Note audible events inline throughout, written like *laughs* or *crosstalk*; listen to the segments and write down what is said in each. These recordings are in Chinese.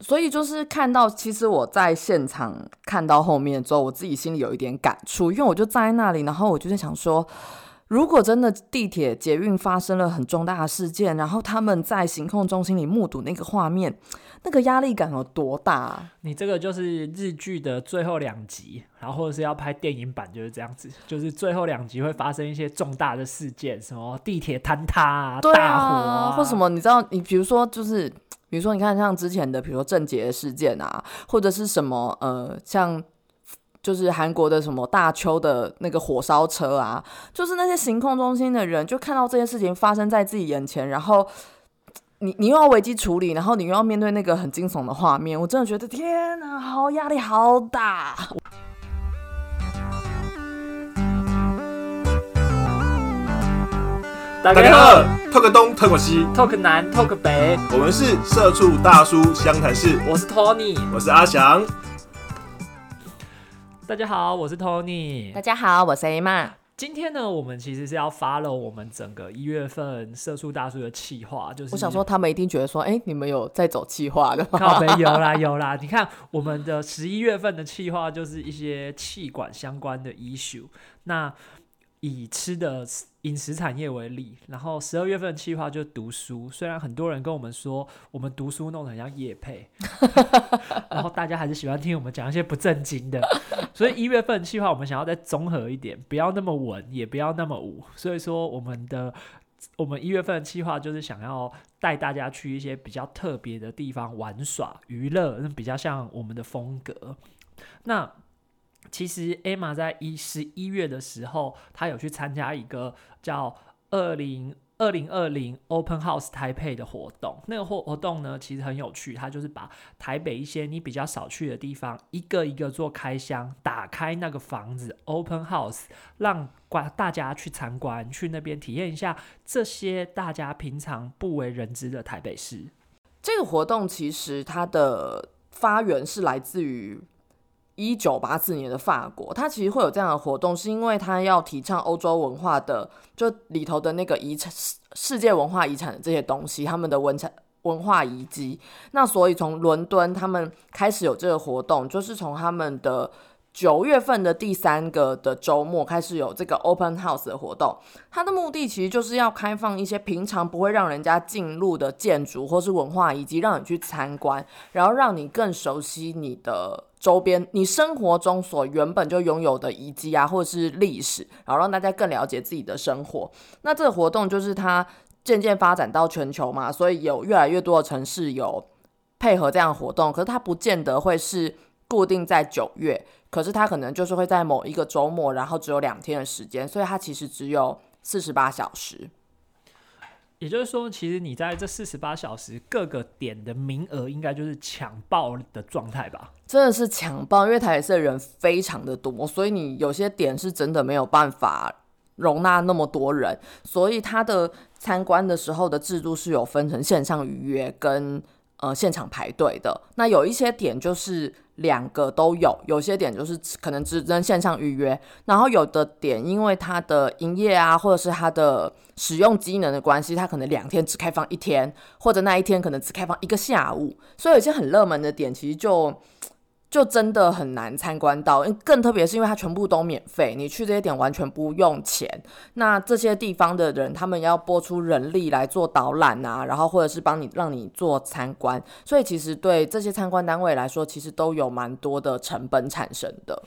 所以就是看到，其实我在现场看到后面之后，我自己心里有一点感触，因为我就站在那里，然后我就在想说。如果真的地铁捷运发生了很重大的事件，然后他们在行控中心里目睹那个画面，那个压力感有多大？你这个就是日剧的最后两集，然后或者是要拍电影版就是这样子，就是最后两集会发生一些重大的事件，什么地铁坍塌啊、大火啊，或什么？你知道，你比如说就是，比如说你看像之前的，比如说郑捷事件啊，或者是什么呃，像。就是韩国的什么大邱的那个火烧车啊，就是那些行控中心的人就看到这件事情发生在自己眼前，然后你你又要危机处理，然后你又要面对那个很惊悚的画面，我真的觉得天哪，好压力好大。大家好，talk 东 talk 西，talk 南 talk 北，我们是社畜大叔湘潭市，我是 Tony，我是阿翔。大家好，我是 Tony。大家好，我是 A 妈。今天呢，我们其实是要 follow 我们整个一月份社畜大叔的企划，就是我想说，他们一定觉得说，哎，你们有在走企划的吗？有啦有啦，你看我们的十一月份的企划就是一些气管相关的 issue。那以吃的饮食产业为例，然后十二月份的计划就是读书。虽然很多人跟我们说我们读书弄得很像叶配，*laughs* 然后大家还是喜欢听我们讲一些不正经的。所以一月份计划我们想要再综合一点，不要那么稳，也不要那么武。所以说我们的我们一月份的计划就是想要带大家去一些比较特别的地方玩耍娱乐，那比较像我们的风格。那其实 Emma 在一十一月的时候，她有去参加一个叫二零二零二零 Open House 台北的活动。那个活活动呢，其实很有趣，它就是把台北一些你比较少去的地方，一个一个做开箱，打开那个房子 Open House，让观大家去参观，去那边体验一下这些大家平常不为人知的台北市。这个活动其实它的发源是来自于。一九八四年的法国，它其实会有这样的活动，是因为它要提倡欧洲文化的，就里头的那个遗产、世界文化遗产的这些东西，他们的文产文化遗迹。那所以从伦敦他们开始有这个活动，就是从他们的。九月份的第三个的周末开始有这个 open house 的活动，它的目的其实就是要开放一些平常不会让人家进入的建筑或是文化，以及让你去参观，然后让你更熟悉你的周边，你生活中所原本就拥有的遗迹啊，或者是历史，然后让大家更了解自己的生活。那这个活动就是它渐渐发展到全球嘛，所以有越来越多的城市有配合这样的活动，可是它不见得会是固定在九月。可是他可能就是会在某一个周末，然后只有两天的时间，所以他其实只有四十八小时。也就是说，其实你在这四十八小时各个点的名额，应该就是抢爆的状态吧？真的是抢爆，因为台北市的人非常的多，所以你有些点是真的没有办法容纳那么多人，所以他的参观的时候的制度是有分成线上预约跟呃现场排队的。那有一些点就是。两个都有，有些点就是可能只能线上预约，然后有的点因为它的营业啊，或者是它的使用机能的关系，它可能两天只开放一天，或者那一天可能只开放一个下午，所以有些很热门的点其实就。就真的很难参观到，更特别是因为它全部都免费，你去这些点完全不用钱。那这些地方的人，他们要拨出人力来做导览啊，然后或者是帮你让你做参观，所以其实对这些参观单位来说，其实都有蛮多的成本产生的。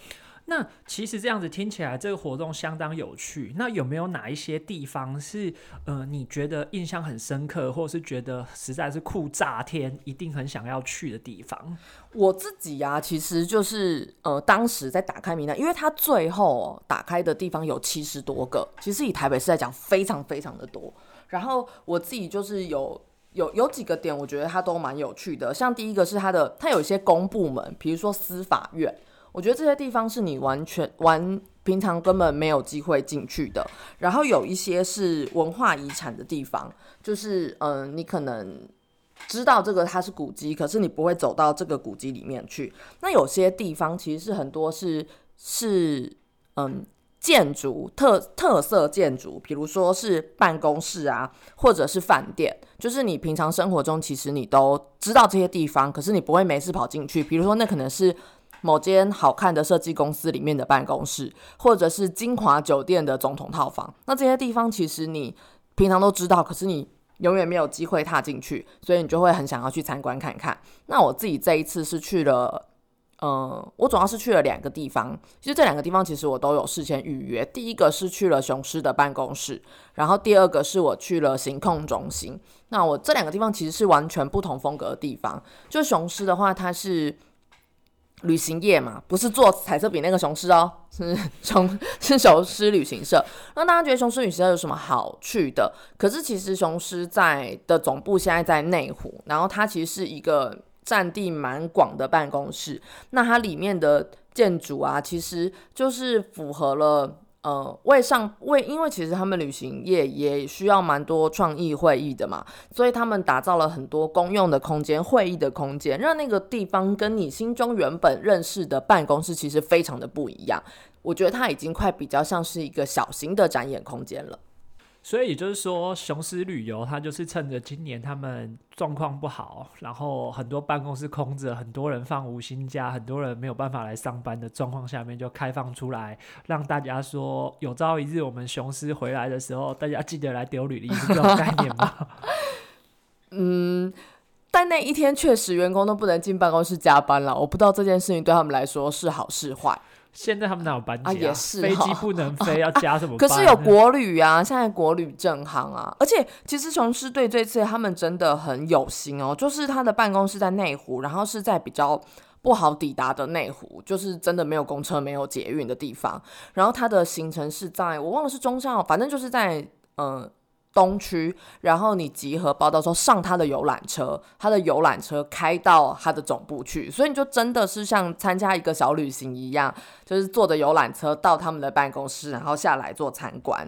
那其实这样子听起来，这个活动相当有趣。那有没有哪一些地方是，呃，你觉得印象很深刻，或是觉得实在是酷炸天，一定很想要去的地方？我自己呀，其实就是，呃，当时在打开名单，因为它最后打开的地方有七十多个，其实以台北市来讲，非常非常的多。然后我自己就是有有有几个点，我觉得它都蛮有趣的。像第一个是它的，它有一些公部门，比如说司法院。我觉得这些地方是你完全完平常根本没有机会进去的。然后有一些是文化遗产的地方，就是嗯，你可能知道这个它是古迹，可是你不会走到这个古迹里面去。那有些地方其实是很多是是嗯建筑特特色建筑，比如说是办公室啊，或者是饭店，就是你平常生活中其实你都知道这些地方，可是你不会没事跑进去。比如说那可能是某间好看的设计公司里面的办公室，或者是金华酒店的总统套房。那这些地方其实你平常都知道，可是你永远没有机会踏进去，所以你就会很想要去参观看看。那我自己这一次是去了。嗯，我主要是去了两个地方，其实这两个地方其实我都有事先预约。第一个是去了雄狮的办公室，然后第二个是我去了行控中心。那我这两个地方其实是完全不同风格的地方。就雄狮的话，它是旅行业嘛，不是做彩色笔那个雄狮哦，*laughs* 是雄 *laughs* 是雄狮旅行社。那大家觉得雄狮旅行社有什么好去的？可是其实雄狮在的总部现在在内湖，然后它其实是一个。占地蛮广的办公室，那它里面的建筑啊，其实就是符合了呃为上为，因为其实他们旅行业也需要蛮多创意会议的嘛，所以他们打造了很多公用的空间、会议的空间，让那个地方跟你心中原本认识的办公室其实非常的不一样。我觉得它已经快比较像是一个小型的展演空间了。所以也就是说，雄狮旅游它就是趁着今年他们状况不好，然后很多办公室空着，很多人放无薪假，很多人没有办法来上班的状况下面，就开放出来，让大家说有朝一日我们雄狮回来的时候，大家记得来丢履历，是这种概念吗？*laughs* 嗯，但那一天确实员工都不能进办公室加班了，我不知道这件事情对他们来说是好是坏。现在他们哪有班机啊？也是，飞机不能飞，*laughs* 要加什么？可是有国旅啊，现在国旅正行啊。而且其实雄狮队这次他们真的很有心哦，就是他的办公室在内湖，然后是在比较不好抵达的内湖，就是真的没有公车、没有捷运的地方。然后他的行程是在我忘了是中校，反正就是在嗯。东区，然后你集合报道说上他的游览车，他的游览车开到他的总部去，所以你就真的是像参加一个小旅行一样，就是坐着游览车到他们的办公室，然后下来做参观。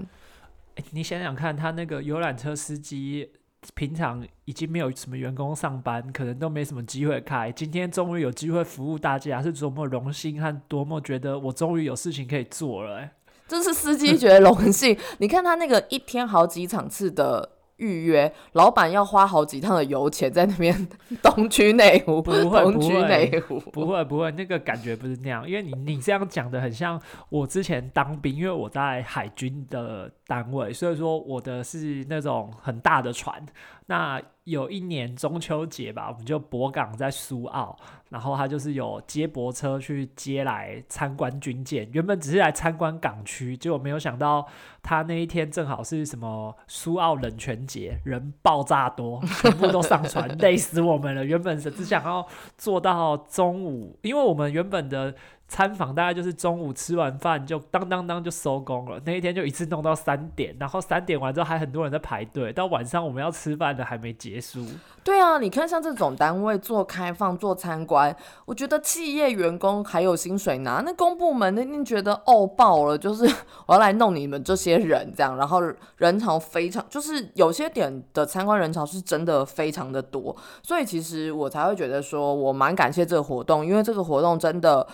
你想想看，他那个游览车司机平常已经没有什么员工上班，可能都没什么机会开，今天终于有机会服务大家，是多么荣幸和多么觉得我终于有事情可以做了。这是司机觉得荣幸。*laughs* 你看他那个一天好几场次的预约，老板要花好几趟的油钱在那边东区内湖，不会东区内湖，不会不会，那个感觉不是那样。因为你你这样讲的很像我之前当兵，因为我在海军的单位，所以说我的是那种很大的船。那有一年中秋节吧，我们就泊港在苏澳，然后他就是有接驳车去接来参观军舰。原本只是来参观港区，结果没有想到他那一天正好是什么苏澳冷泉节，人爆炸多，全部都上船，*laughs* 累死我们了。原本是只想要做到中午，因为我们原本的。参访大概就是中午吃完饭就当当当就收工了，那一天就一次弄到三点，然后三点完之后还很多人在排队，到晚上我们要吃饭的还没结束。对啊，你看像这种单位做开放做参观，我觉得企业员工还有薪水拿，那公部门那定觉得哦爆了，就是我要来弄你们这些人这样，然后人潮非常，就是有些点的参观人潮是真的非常的多，所以其实我才会觉得说我蛮感谢这个活动，因为这个活动真的。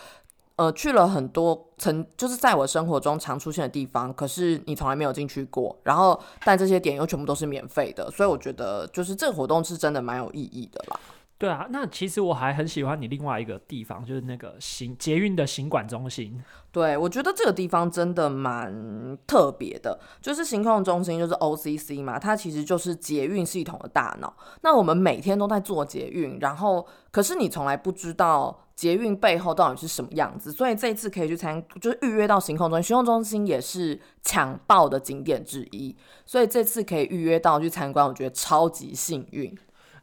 呃，去了很多曾就是在我生活中常出现的地方，可是你从来没有进去过。然后，但这些点又全部都是免费的，所以我觉得就是这个活动是真的蛮有意义的啦。对啊，那其实我还很喜欢你另外一个地方，就是那个行捷运的行管中心。对，我觉得这个地方真的蛮特别的，就是行控中心，就是 OCC 嘛，它其实就是捷运系统的大脑。那我们每天都在做捷运，然后可是你从来不知道捷运背后到底是什么样子，所以这次可以去参，就是预约到行控中心。行控中心也是抢爆的景点之一，所以这次可以预约到去参观，我觉得超级幸运。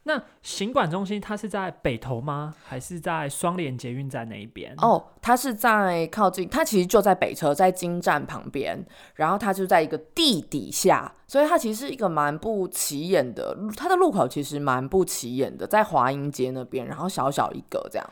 那行管中心它是在北投吗？还是在双连捷运站那一边？哦，它是在靠近，它其实就在北车，在金站旁边。然后它就在一个地底下，所以它其实是一个蛮不起眼的。它的路口其实蛮不起眼的，在华阴街那边，然后小小一个这样。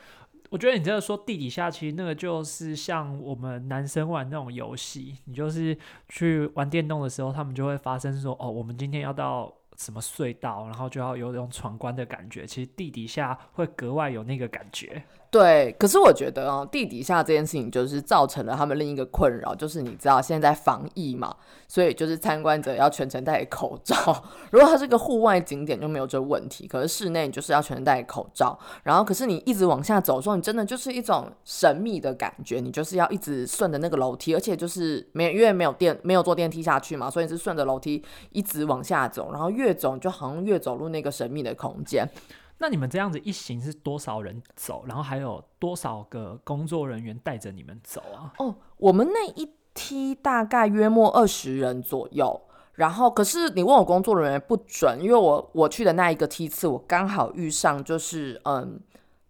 我觉得你这个说地底下，其实那个就是像我们男生玩那种游戏，你就是去玩电动的时候，他们就会发生说：“哦，我们今天要到。”什么隧道，然后就要有种闯关的感觉。其实地底下会格外有那个感觉。对，可是我觉得哦，地底下这件事情就是造成了他们另一个困扰，就是你知道现在防疫嘛，所以就是参观者要全程戴口罩。*laughs* 如果它是个户外景点就没有这问题，可是室内你就是要全程戴口罩。然后，可是你一直往下走的时候，你真的就是一种神秘的感觉，你就是要一直顺着那个楼梯，而且就是没因为没有电没有坐电梯下去嘛，所以是顺着楼梯一直往下走，然后越走就好像越走入那个神秘的空间。那你们这样子一行是多少人走？然后还有多少个工作人员带着你们走啊？哦，我们那一梯大概约莫二十人左右。然后，可是你问我工作人员不准，因为我我去的那一个梯次，我刚好遇上就是嗯。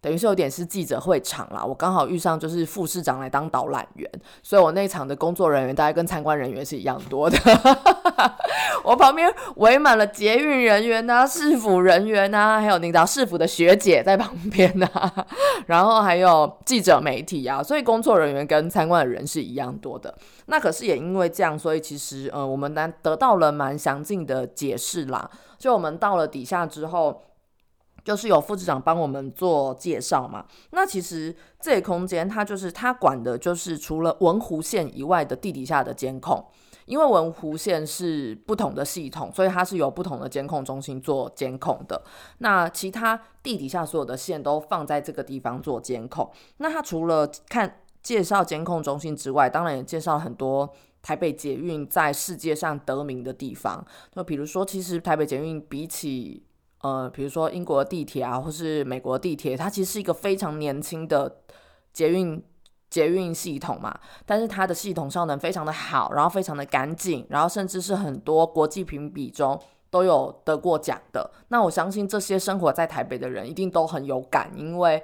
等于是有点是记者会场啦，我刚好遇上就是副市长来当导览员，所以我那场的工作人员大概跟参观人员是一样多的。*laughs* 我旁边围满了捷运人员呐、市府人员呐，还有领导市府的学姐在旁边呐，然后还有记者媒体啊，所以工作人员跟参观的人是一样多的。那可是也因为这样，所以其实呃，我们得得到了蛮详尽的解释啦。就我们到了底下之后。就是有副市长帮我们做介绍嘛，那其实这个空间它就是它管的就是除了文湖线以外的地底下的监控，因为文湖线是不同的系统，所以它是由不同的监控中心做监控的。那其他地底下所有的线都放在这个地方做监控。那它除了看介绍监控中心之外，当然也介绍很多台北捷运在世界上得名的地方。就比如说，其实台北捷运比起呃，比如说英国地铁啊，或是美国地铁，它其实是一个非常年轻的捷运捷运系统嘛。但是它的系统效能非常的好，然后非常的干净，然后甚至是很多国际评比中都有得过奖的。那我相信这些生活在台北的人一定都很有感，因为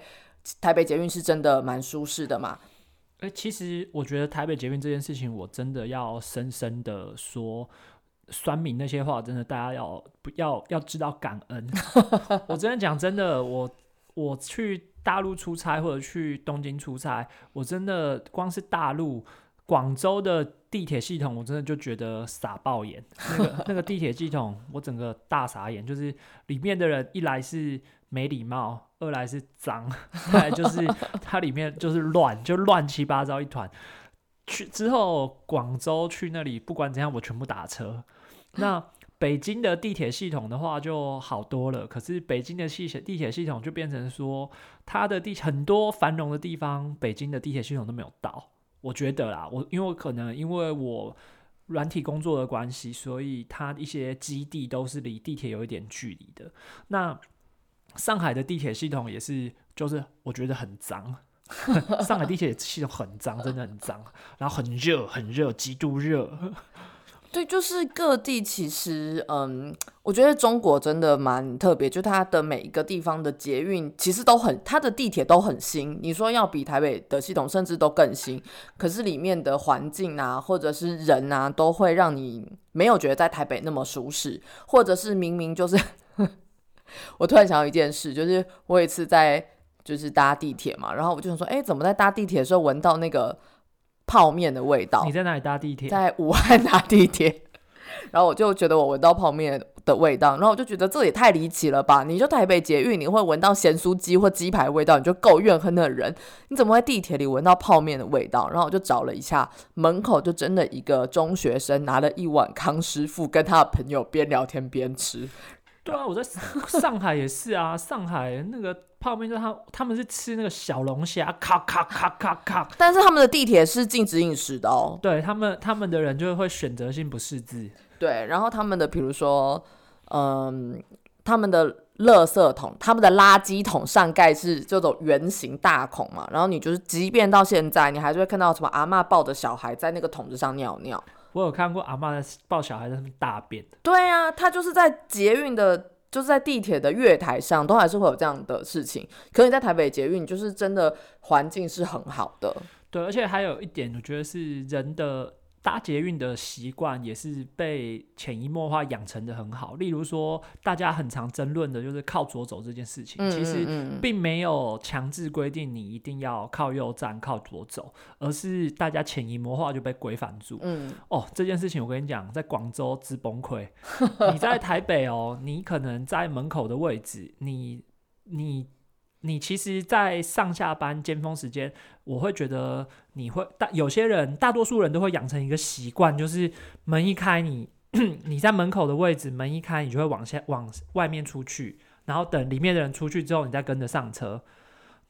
台北捷运是真的蛮舒适的嘛。诶，其实我觉得台北捷运这件事情，我真的要深深的说。酸民那些话，真的大家要不要要知道感恩？*laughs* 我真的讲真的，我我去大陆出差或者去东京出差，我真的光是大陆广州的地铁系统，我真的就觉得傻爆眼。*laughs* 那个那个地铁系统，我整个大傻眼，就是里面的人一来是没礼貌，二来是脏，*laughs* 二来就是它里面就是乱，就乱七八糟一团。去之后，广州去那里，不管怎样，我全部打车。那北京的地铁系统的话就好多了，可是北京的系地铁系统就变成说，它的地很多繁荣的地方，北京的地铁系统都没有到。我觉得啦，我因为可能因为我软体工作的关系，所以它一些基地都是离地铁有一点距离的。那上海的地铁系统也是，就是我觉得很脏，*laughs* 上海地铁系统很脏，真的很脏，然后很热，很热，极度热。对，就是各地其实，嗯，我觉得中国真的蛮特别，就它的每一个地方的捷运其实都很，它的地铁都很新。你说要比台北的系统甚至都更新，可是里面的环境啊，或者是人啊，都会让你没有觉得在台北那么舒适，或者是明明就是，*laughs* 我突然想到一件事，就是我有一次在就是搭地铁嘛，然后我就想说，哎，怎么在搭地铁的时候闻到那个。泡面的味道。你在哪里搭地铁？在武汉搭地铁，*laughs* 然后我就觉得我闻到泡面的味道，然后我就觉得这也太离奇了吧！你就台北捷运，你会闻到咸酥鸡或鸡排味道，你就够怨恨的人，你怎么会地铁里闻到泡面的味道？然后我就找了一下，门口就真的一个中学生拿了一碗康师傅，跟他的朋友边聊天边吃。*laughs* 对啊，我在上海也是啊，上海那个泡面就他他们是吃那个小龙虾，咔咔咔咔咔。但是他们的地铁是禁止饮食的哦。对他们，他们的人就会选择性不识字。对，然后他们的比如说，嗯，他们的垃圾桶，他们的垃圾桶上盖是这种圆形大孔嘛，然后你就是即便到现在，你还是会看到什么阿妈抱着小孩在那个桶子上尿尿。我有看过阿妈在抱小孩在那边大便。对啊，他就是在捷运的，就是在地铁的月台上，都还是会有这样的事情。可你在台北捷运，就是真的环境是很好的。对，而且还有一点，我觉得是人的搭捷运的习惯也是被潜移默化养成的很好。例如说，大家很常争论的就是靠左走这件事情，嗯其实并没有强制规定你一定要靠右站、靠左走，而是大家潜移默化就被规范住。嗯哦，这件事情我跟你讲，在广州之崩溃。你在台北哦，你可能在门口的位置，你你你其实，在上下班尖峰时间，我会觉得你会大有些人，大多数人都会养成一个习惯，就是门一开你，*clears throat* 你在门口的位置，门一开，你就会往下往外面出去，然后等里面的人出去之后，你再跟着上车。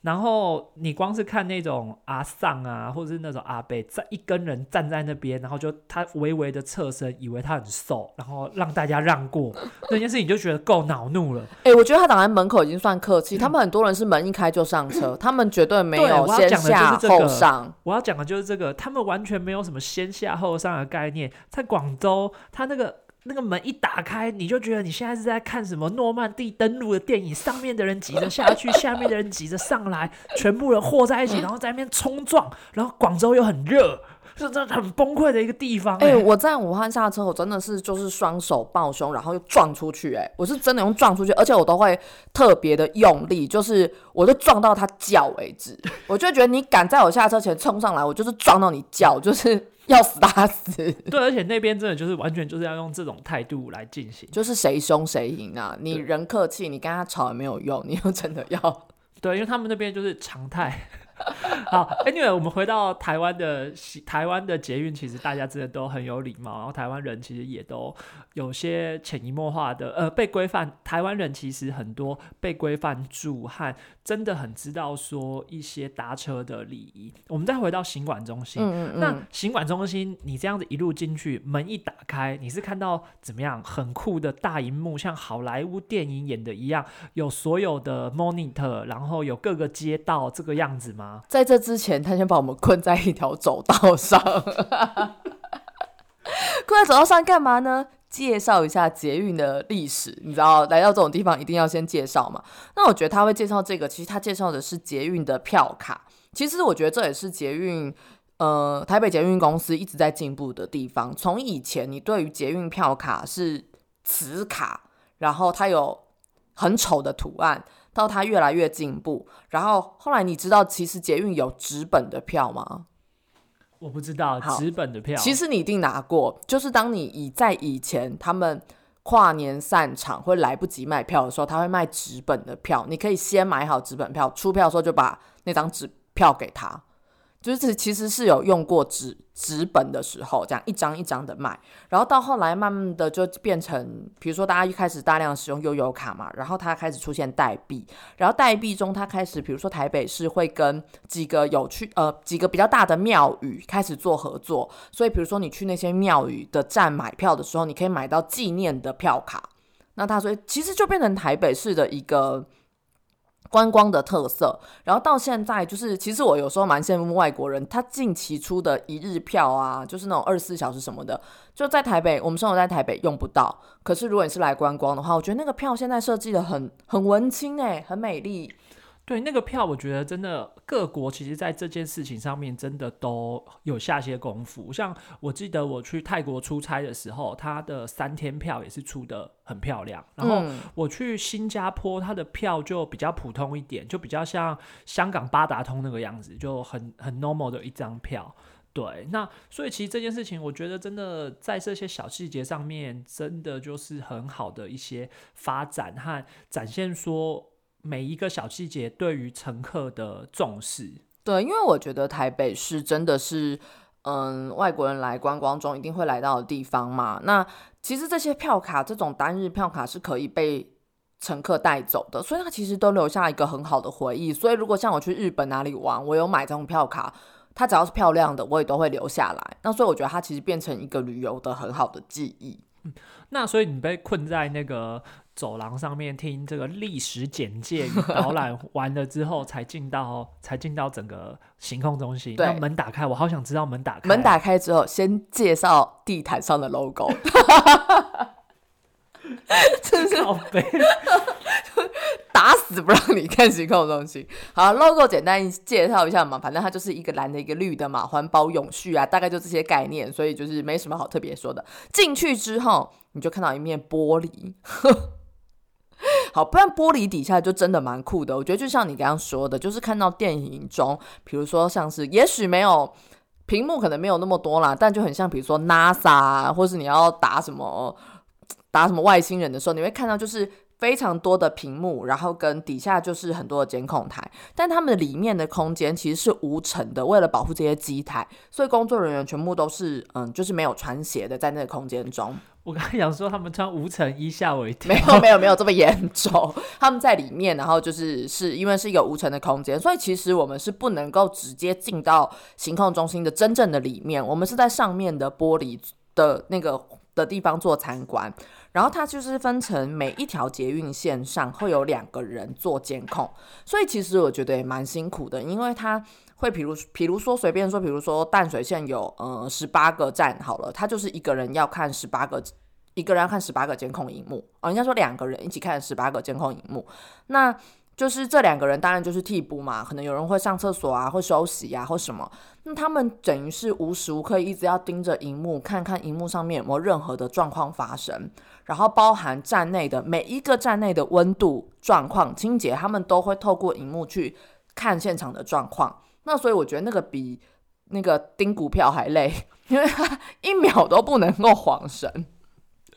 然后你光是看那种阿丧啊，或者是那种阿北，在一根人站在那边，然后就他微微的侧身，以为他很瘦，然后让大家让过，那件事情就觉得够恼怒了。哎、我觉得他挡在门口已经算客气，他们很多人是门一开就上车，他们绝对没有先我要讲的就是下这个后上。我要讲的就是这个，他们完全没有什么先下后上的概念。在广州，他那个那个门一打开，你就觉得你现在是在看什么诺曼底登陆的电影，上面的人挤着下去，下面的人挤着上来，全部人和在一起，然后在那边冲撞，然后广州又很热，是真的很崩溃的一个地方、哎、哎、我在武汉下车，我真的是就是双手抱胸，然后又撞出去、哎，我是真的用撞出去，而且我都会特别的用力，就是我就撞到他脚为止。我就觉得你敢在我下车前冲上来，我就是撞到你脚，就是要死打死，对，而且那边真的就是完全就是要用这种态度来进行。就是谁凶谁赢啊！你人客气，你跟他吵也没有用，你又真的要 *laughs* 对，因为他们那边就是常态。*laughs* 好，Anyway，我们回到台湾的台湾的捷运，其实大家真的都很有礼貌，然后台湾人其实也都有些潜移默化的呃被规范。台湾人其实很多被规范住和真的很知道说一些搭车的礼仪。我们再回到行管中心，那嗯嗯嗯，行管中心，你这样子一路进去，门一打开，你是看到怎么样很酷的大荧幕，像好莱坞电影演的一样，有所有的 monitor，然后有各个街道这个样子吗？在这之前，他先把我们困在一条走道上。*laughs* 困在走道上干嘛呢？介绍一下捷运的历史，你知道，来到这种地方一定要先介绍嘛。那我觉得他会介绍这个，其实他介绍的是捷运的票卡。其实我觉得这也是捷运，呃，台北捷运公司一直在进步的地方。从以前你对于捷运票卡是磁卡，然后它有很丑的图案，到它越来越进步，然后后来你知道其实捷运有纸本的票吗？我不知道好纸本的票，其实你一定拿过，就是当你以在以前他们跨年散场会来不及卖票的时候，他会卖纸本的票，你可以先买好纸本票，出票的时候就把那张纸票给他。就是其实是有用过纸纸本的时候，这样一张一张的卖，然后到后来慢慢的就变成，比如说大家一开始大量使用悠游卡嘛，然后它开始出现代币，然后代币中它开始，比如说台北市会跟几个有趣呃几个比较大的庙宇开始做合作，所以比如说你去那些庙宇的站买票的时候，你可以买到纪念的票卡，那它所以其实就变成台北市的一个。观光的特色，然后到现在就是，其实我有时候蛮羡慕外国人，他近期出的一日票啊，就是那种二十四小时什么的，就在台北，我们生活在台北用不到。可是如果你是来观光的话，我觉得那个票现在设计的很很文青哎、很美丽。对那个票，我觉得真的各国其实在这件事情上面真的都有下些功夫。像我记得我去泰国出差的时候，它的三天票也是出的很漂亮。然后嗯我去新加坡，它的票就比较普通一点，就比较像香港八达通那个样子，就很很 normal 的一张票。对，那所以其实这件事情，我觉得真的在这些小细节上面，真的就是很好的一些发展和展现，说每一个小细节对于乘客的重视。对，因为我觉得台北市真的是，嗯，外国人来观光中一定会来到的地方嘛。那其实这些票卡，这种单日票卡是可以被乘客带走的，所以它其实都留下一个很好的回忆。所以如果像我去日本哪里玩，我有买这种票卡，它只要是漂亮的，我也都会留下来。那所以我觉得它其实变成一个旅游的很好的记忆。那所以你被困在那个走廊上面听这个历史简介与导览 *laughs* 完了之后，才进到才进到整个行控中心。对那门打开，我好想知道门打开。门打开之后，先介绍地毯上的 logo，*laughs* 真是好悲。打死死不让你看行控中心。好，logo 简单介绍一下嘛，反正它就是一个蓝的，一个绿的嘛，环保永续啊，大概就这些概念，所以就是没什么好特别说的。进去之后，你就看到一面玻璃。好，不然玻璃底下就真的蛮酷的。我觉得就像你刚刚说的，就是看到电影中，比如说像是，也许没有屏幕，可能没有那么多啦，但就很像，比如说 NASA，或是你要打什么打什么外星人的时候，你会看到就是非常多的屏幕，然后跟底下就是很多的监控台，但他们里面的空间其实是无尘的，为了保护这些机台，所以工作人员全部都是嗯，就是没有穿鞋的，在那个空间中。我刚才想说，他们穿无尘衣吓我一跳。没有没有没有这么严重，他们在里面，然后就是是因为是一个无尘的空间，所以其实我们是不能够直接进到行控中心的真正的里面，我们是在上面的玻璃的那个的地方做参观。然后它就是分成每一条捷运线上会有两个人做监控，所以其实我觉得也蛮辛苦的，因为它会比如比如说随便说，比如说淡水线有呃十八个站好了，他就是一个人要看十八个，一个人要看十八个监控荧幕哦，应该说两个人一起看十八个监控荧幕，那。就是这两个人当然就是替补嘛，可能有人会上厕所啊，会休息啊，或什么。那他们等于是无时无刻一直要盯着荧幕，看看荧幕上面有没有任何的状况发生。然后包含站内的每一个站内的温度状况、清洁，他们都会透过荧幕去看现场的状况。那所以我觉得那个比那个盯股票还累，因为他一秒都不能够晃神。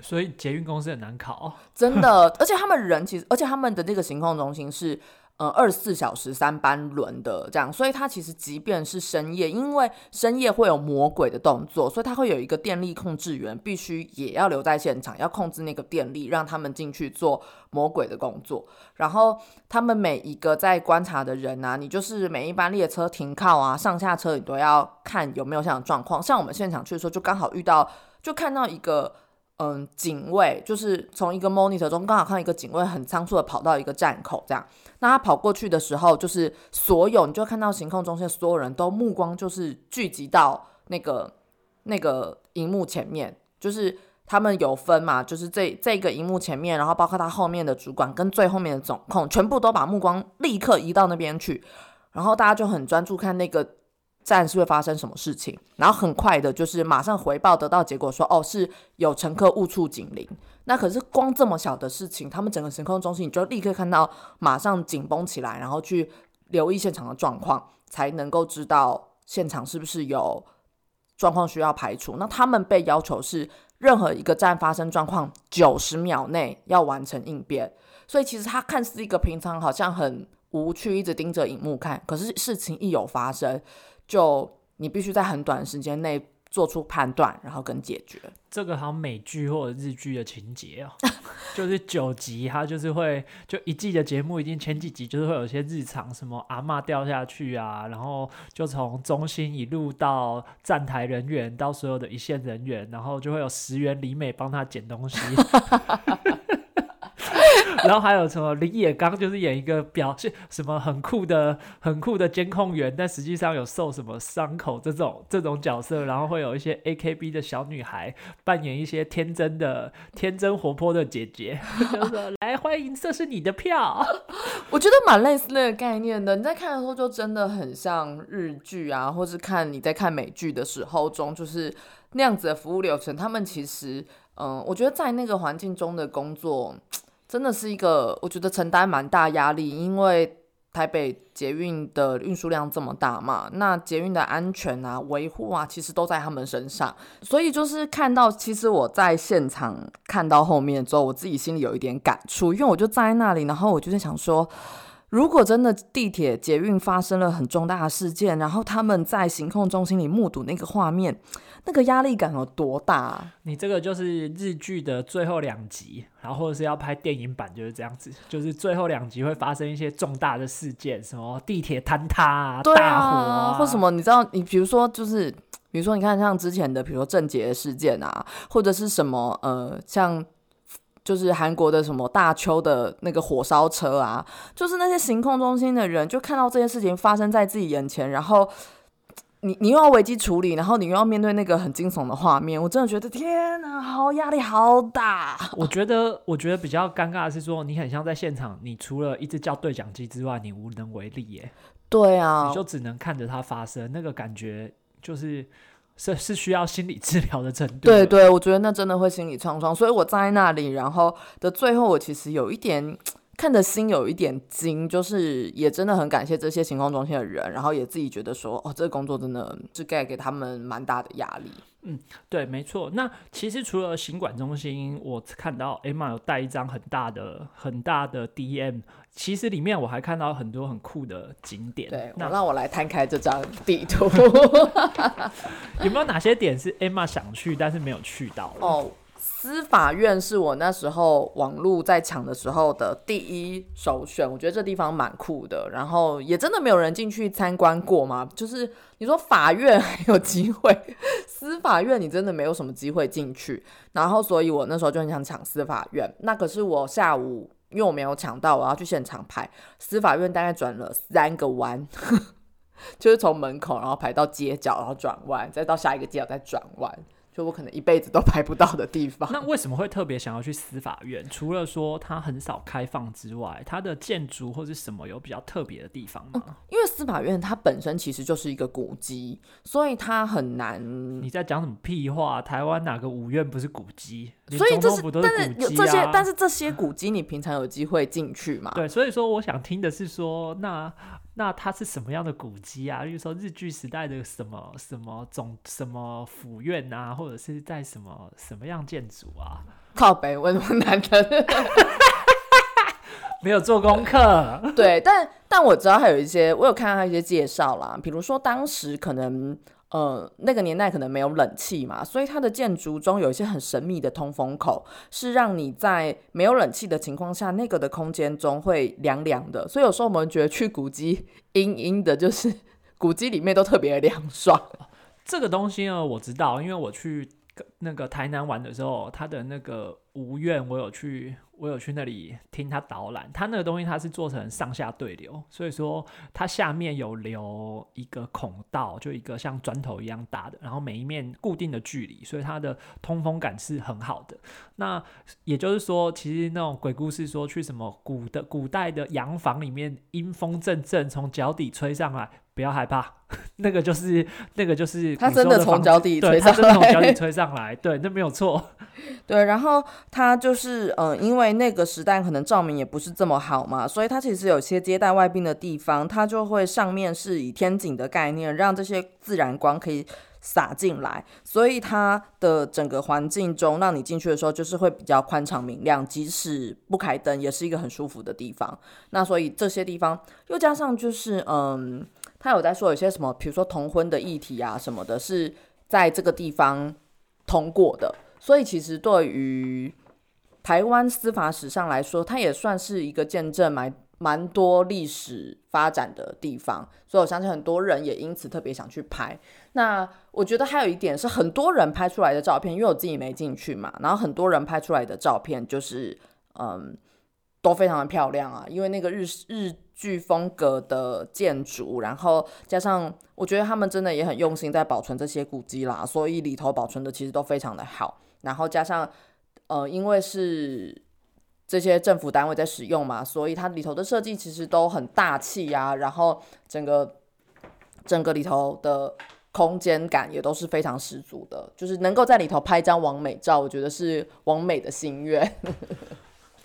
所以捷运公司很难考，真的，*laughs* 而且他们人其实，而且他们的这个行控中心是呃二十四小时三班轮的这样，所以它其实即便是深夜，因为深夜会有魔鬼的动作，所以它会有一个电力控制员，必须也要留在现场，要控制那个电力，让他们进去做魔鬼的工作。然后他们每一个在观察的人啊，你就是每一班列车停靠啊，上下车你都要看有没有这样的状况。像我们现场去的时候，就刚好遇到，就看到一个。嗯，警卫就是从一个 monitor 中刚好看到一个警卫很仓促的跑到一个站口，这样。那他跑过去的时候，就是所有你就看到行控中心所有人都目光就是聚集到那个那个荧幕前面，就是他们有分嘛，就是这这个荧幕前面，然后包括他后面的主管跟最后面的总控，全部都把目光立刻移到那边去，然后大家就很专注看那个。站是会发生什么事情，然后很快的，就是马上回报得到结果，说哦是有乘客误触警铃。那可是光这么小的事情，他们整个行控中心你就立刻看到马上紧绷起来，然后去留意现场的状况，才能够知道现场是不是有状况需要排除。那他们被要求是任何一个站发生状况，九十秒内要完成应变。所以其实他看似一个平常好像很无趣，一直盯着荧幕看，可是事情一有发生。就你必须在很短时间内做出判断，然后跟解决。这个好像美剧或者日剧的情节哦，*laughs* 就是九集，它就是会就一季的节目，一定前几集就是会有一些日常，什么阿妈掉下去啊，然后就从中心一路到站台人员，到所有的一线人员，然后就会有石原里美帮他捡东西。*laughs* 然后还有什么林野刚，就是演一个表现什么很酷的、很酷的监控员，但实际上有受什么伤口这种这种角色。然后会有一些 A K B 的小女孩扮演一些天真的、天真活泼的姐姐，*laughs* 来欢迎，这是你的票。*laughs* 我觉得蛮类似那个概念的。你在看的时候，就真的很像日剧啊，或是看你在看美剧的时候中，就是那样子的服务流程。他们其实，嗯，我觉得在那个环境中的工作。真的是一个，我觉得承担蛮大压力，因为台北捷运的运输量这么大嘛，那捷运的安全啊、维护啊，其实都在他们身上。所以就是看到，其实我在现场看到后面之后，我自己心里有一点感触，因为我就站在那里，然后我就在想说。如果真的地铁捷运发生了很重大的事件，然后他们在行控中心里目睹那个画面，那个压力感有多大？你这个就是日剧的最后两集，然后或者是要拍电影版就是这样子，就是最后两集会发生一些重大的事件，什么地铁坍塌啊、大火啊，或什么？你知道，你比如说就是，比如说你看像之前的，比如说郑捷事件啊，或者是什么呃，像。就是韩国的什么大邱的那个火烧车啊，就是那些行控中心的人就看到这件事情发生在自己眼前，然后你你又要危机处理，然后你又要面对那个很惊悚的画面，我真的觉得天哪，好压力好大。我觉得，我觉得比较尴尬的是说，你很像在现场，你除了一直叫对讲机之外，你无能为力耶，对啊你，就只能看着它发生，那个感觉就是是是需要心理治疗的程度。对，对，我觉得那真的会心理创伤，所以我站在那里，然后的最后，我其实有一点看的心有一点惊，就是也真的很感谢这些行动中心的人，然后也自己觉得说，哦，这个工作真的是该给他们蛮大的压力。嗯对，没错。那其实除了行管中心，我看到 Emma 有带一张很大的、很大的 DM，其实里面我还看到很多很酷的景点。对，那让我来摊开这张地图。*laughs* 有没有哪些点是 Emma 想去但是没有去到？哦，司法院是我那时候网络在抢的时候的第一首选，我觉得这地方蛮酷的，然后也真的没有人进去参观过嘛。就是你说法院还有机会，司法院你真的没有什么机会进去，然后所以我那时候就很想抢司法院，那可是我下午。因为我没有抢到，我要去现场排司法院，大概转了三个弯，*laughs* 就是从门口，然后排到街角，然后转弯，再到下一个街角再转弯，就我可能一辈子都拍不到的地方。那为什么会特别想要去司法院？除了说它很少开放之外，它的建筑或是什么有比较特别的地方吗？因为司法院它本身其实就是一个古迹，所以它很难。你在讲什么屁话？台湾哪个五院不是古迹？所以这是但是有这些，啊但是这些古迹你平常有机会进去吗？对，所以说我想听的是说，那那它是什么样的古迹啊？例如说日据时代的什么什么总什么府院啊，或者是在什么什么样建筑啊？靠北问问难的。*laughs* 没有做功课，对，但但我知道还有一些，我有看到他一些介绍啦，比如说当时可能。呃，那个年代可能没有冷气嘛，所以它的建筑中有一些很神秘的通风口，是让你在没有冷气的情况下，那个的空间中会凉凉的。所以有时候我们觉得去古迹阴阴的，就是 *laughs* 古迹里面都特别凉爽。这个东西呢，我知道，因为我去那个台南玩的时候，它的那个无院，我有去，我有去那里听他导览。他那个东西它是做成上下对流，所以说它下面有留一个孔道，就一个像砖头一样大的，然后每一面固定的距离，所以它的通风感是很好的。那也就是说，其实那种鬼故事说去什么古的古代的洋房里面，阴风阵阵从脚底吹上来，不要害怕，*laughs* 那个就是那个就是它古时候真的从脚底吹上真的从脚底来吹上来，对，那没有错。*laughs* 对，然后他就是呃，因为那个时代可能照明也不是这么好嘛，所以他其实有些接待外宾的地方，他就会上面是以天井的概念，让这些自然光可以洒进来，所以它的整个环境中，让你进去的时候就是会比较宽敞明亮，即使不开灯，也是一个很舒服的地方。那所以这些地方又加上就是嗯，他有在说有些什么，比如说同婚的议题啊什么的，是在这个地方通过的。所以其实对于台湾司法史上来说，它也算是一个见证蛮蛮多历史发展的地方。所以我相信很多人也因此特别想去拍。那我觉得还有一点是，很多人拍出来的照片，因为我自己没进去嘛，然后很多人拍出来的照片就是嗯都非常的漂亮啊，因为那个日日具风格的建筑，然后加上我觉得他们真的也很用心在保存这些古迹啦，所以里头保存的其实都非常的好。然后加上呃，因为是这些政府单位在使用嘛，所以它里头的设计其实都很大气呀、然后整个整个里头的空间感也都是非常十足的，就是能够在里头拍一张完美照，我觉得是完美的心愿。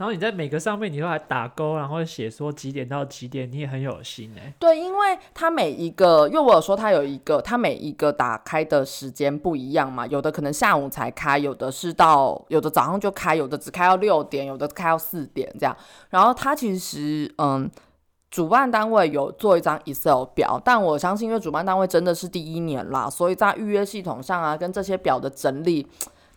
然后你在每个上面你都还打勾，然后写说几点到几点，你也很有心哎、对，因为它每一个，因为我有说它有一个，它每一个打开的时间不一样嘛，有的可能下午才开，有的是到，有的早上就开，有的只开到六点，有的开到四点这样。然后它其实，嗯，主办单位有做一张 Excel 表，但我相信，因为主办单位真的是第一年啦，所以在预约系统上啊，跟这些表的整理。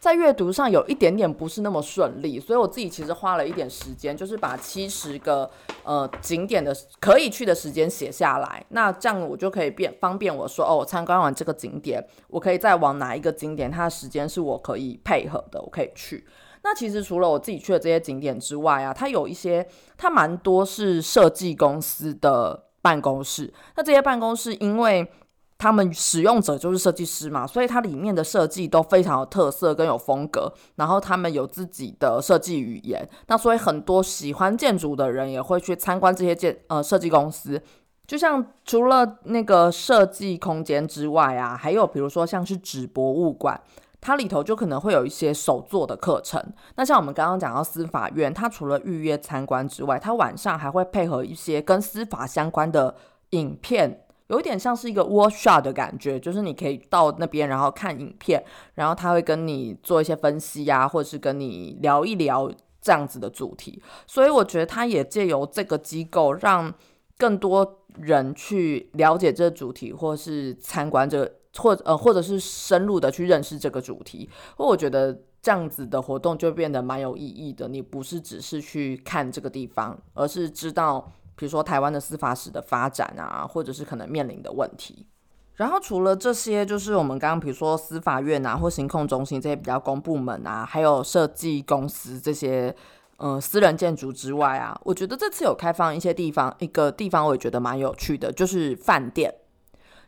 在阅读上有一点点不是那么顺利，所以我自己其实花了一点时间，就是把七十个呃景点的可以去的时间写下来。那这样我就可以便方便我说哦，我参观完这个景点，我可以再往哪一个景点，它的时间是我可以配合的，我可以去。那其实除了我自己去的这些景点之外啊，它有一些，它蛮多是设计公司的办公室。那这些办公室因为他们使用者就是设计师嘛，所以它里面的设计都非常有特色跟有风格，然后他们有自己的设计语言，那所以很多喜欢建筑的人也会去参观这些建呃设计公司。就像除了那个设计空间之外啊，还有比如说像是纸博物馆，它里头就可能会有一些手作的课程。那像我们刚刚讲到司法院，它除了预约参观之外，它晚上还会配合一些跟司法相关的影片，有一点像是一个 workshop 的感觉，就是你可以到那边然后看影片，然后他会跟你做一些分析呀，或者是跟你聊一聊这样子的主题。所以我觉得他也借由这个机构让。更多人去了解这个主题，或是参观这个，或呃，或者是深入的去认识这个主题。我觉得这样子的活动就变得蛮有意义的。你不是只是去看这个地方，而是知道，比如说台湾的司法史的发展啊，或者是可能面临的问题。然后除了这些，就是我们刚刚比如说司法院啊，或行控中心这些比较公部门啊，还有设计公司这些。嗯，私人建筑之外啊，我觉得这次有开放一些地方，一个地方我也觉得蛮有趣的，就是饭店，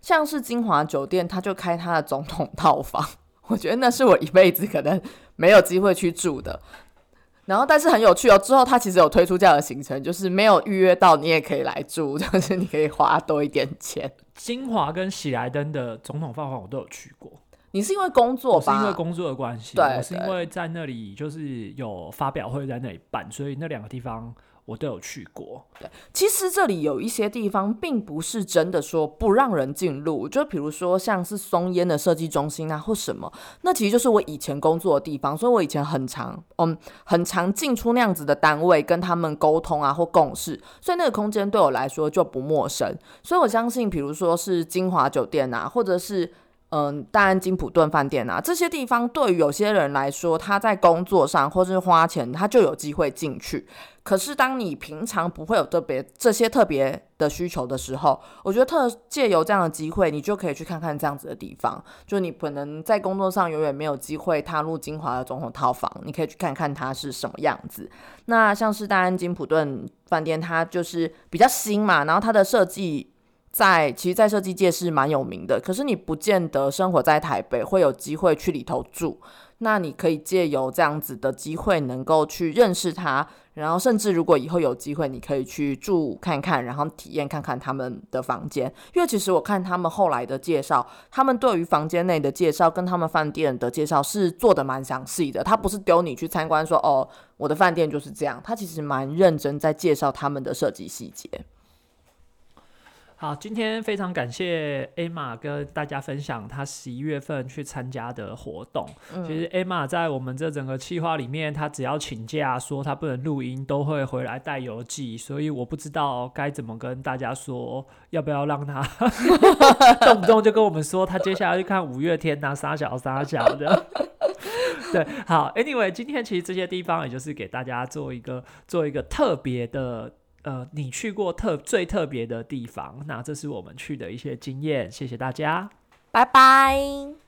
像是金华酒店，他就开他的总统套房，我觉得那是我一辈子可能没有机会去住的。然后，但是很有趣哦，之后他其实有推出这样的行程，就是没有预约到，你也可以来住，*laughs* 就是你可以花多一点钱。金华跟喜来登的总统饭房我都有去过。你是因为工作吧？是因为工作的关系。对，我是因为在那里就是有发表会在那里办，所以那两个地方我都有去过。对，其实这里有一些地方并不是真的说不让人进入，就比如说像是松烟的设计中心啊，或什么，那其实就是我以前工作的地方，所以我以前很常，嗯，很常进出那样子的单位，跟他们沟通啊或共事，所以那个空间对我来说就不陌生。所以我相信，比如说是金华酒店啊，或者是。嗯，大安金普顿饭店啊，这些地方对于有些人来说，他在工作上或是花钱，他就有机会进去。可是当你平常不会有特别这些特别的需求的时候，我觉得特借由这样的机会，你就可以去看看这样子的地方。就你可能在工作上永远没有机会踏入精华的总统套房，你可以去看看它是什么样子。那像是大安金普顿饭店，它就是比较新嘛，然后它的设计。在其实，在设计界是蛮有名的，可是你不见得生活在台北会有机会去里头住。那你可以借由这样子的机会，能够去认识他，然后甚至如果以后有机会，你可以去住看看，然后体验看看他们的房间。因为其实我看他们后来的介绍，他们对于房间内的介绍跟他们饭店的介绍是做的蛮详细的。他不是丢你去参观说哦，我的饭店就是这样，他其实蛮认真在介绍他们的设计细节。好，今天非常感谢 Emma 跟大家分享她十一月份去参加的活动。其实 Emma 在我们这整个计划里面，她只要请假说她不能录音，都会回来带邮寄。所以我不知道该怎么跟大家说，要不要让她 *laughs* 动不动就跟我们说她接下来去看五月天呐，傻小傻小的。*laughs* 对，好，Anyway，今天其实这些地方也就是给大家做一个做一个特别的。呃，你去过特最特别的地方？那这是我们去的一些经验，谢谢大家，拜拜。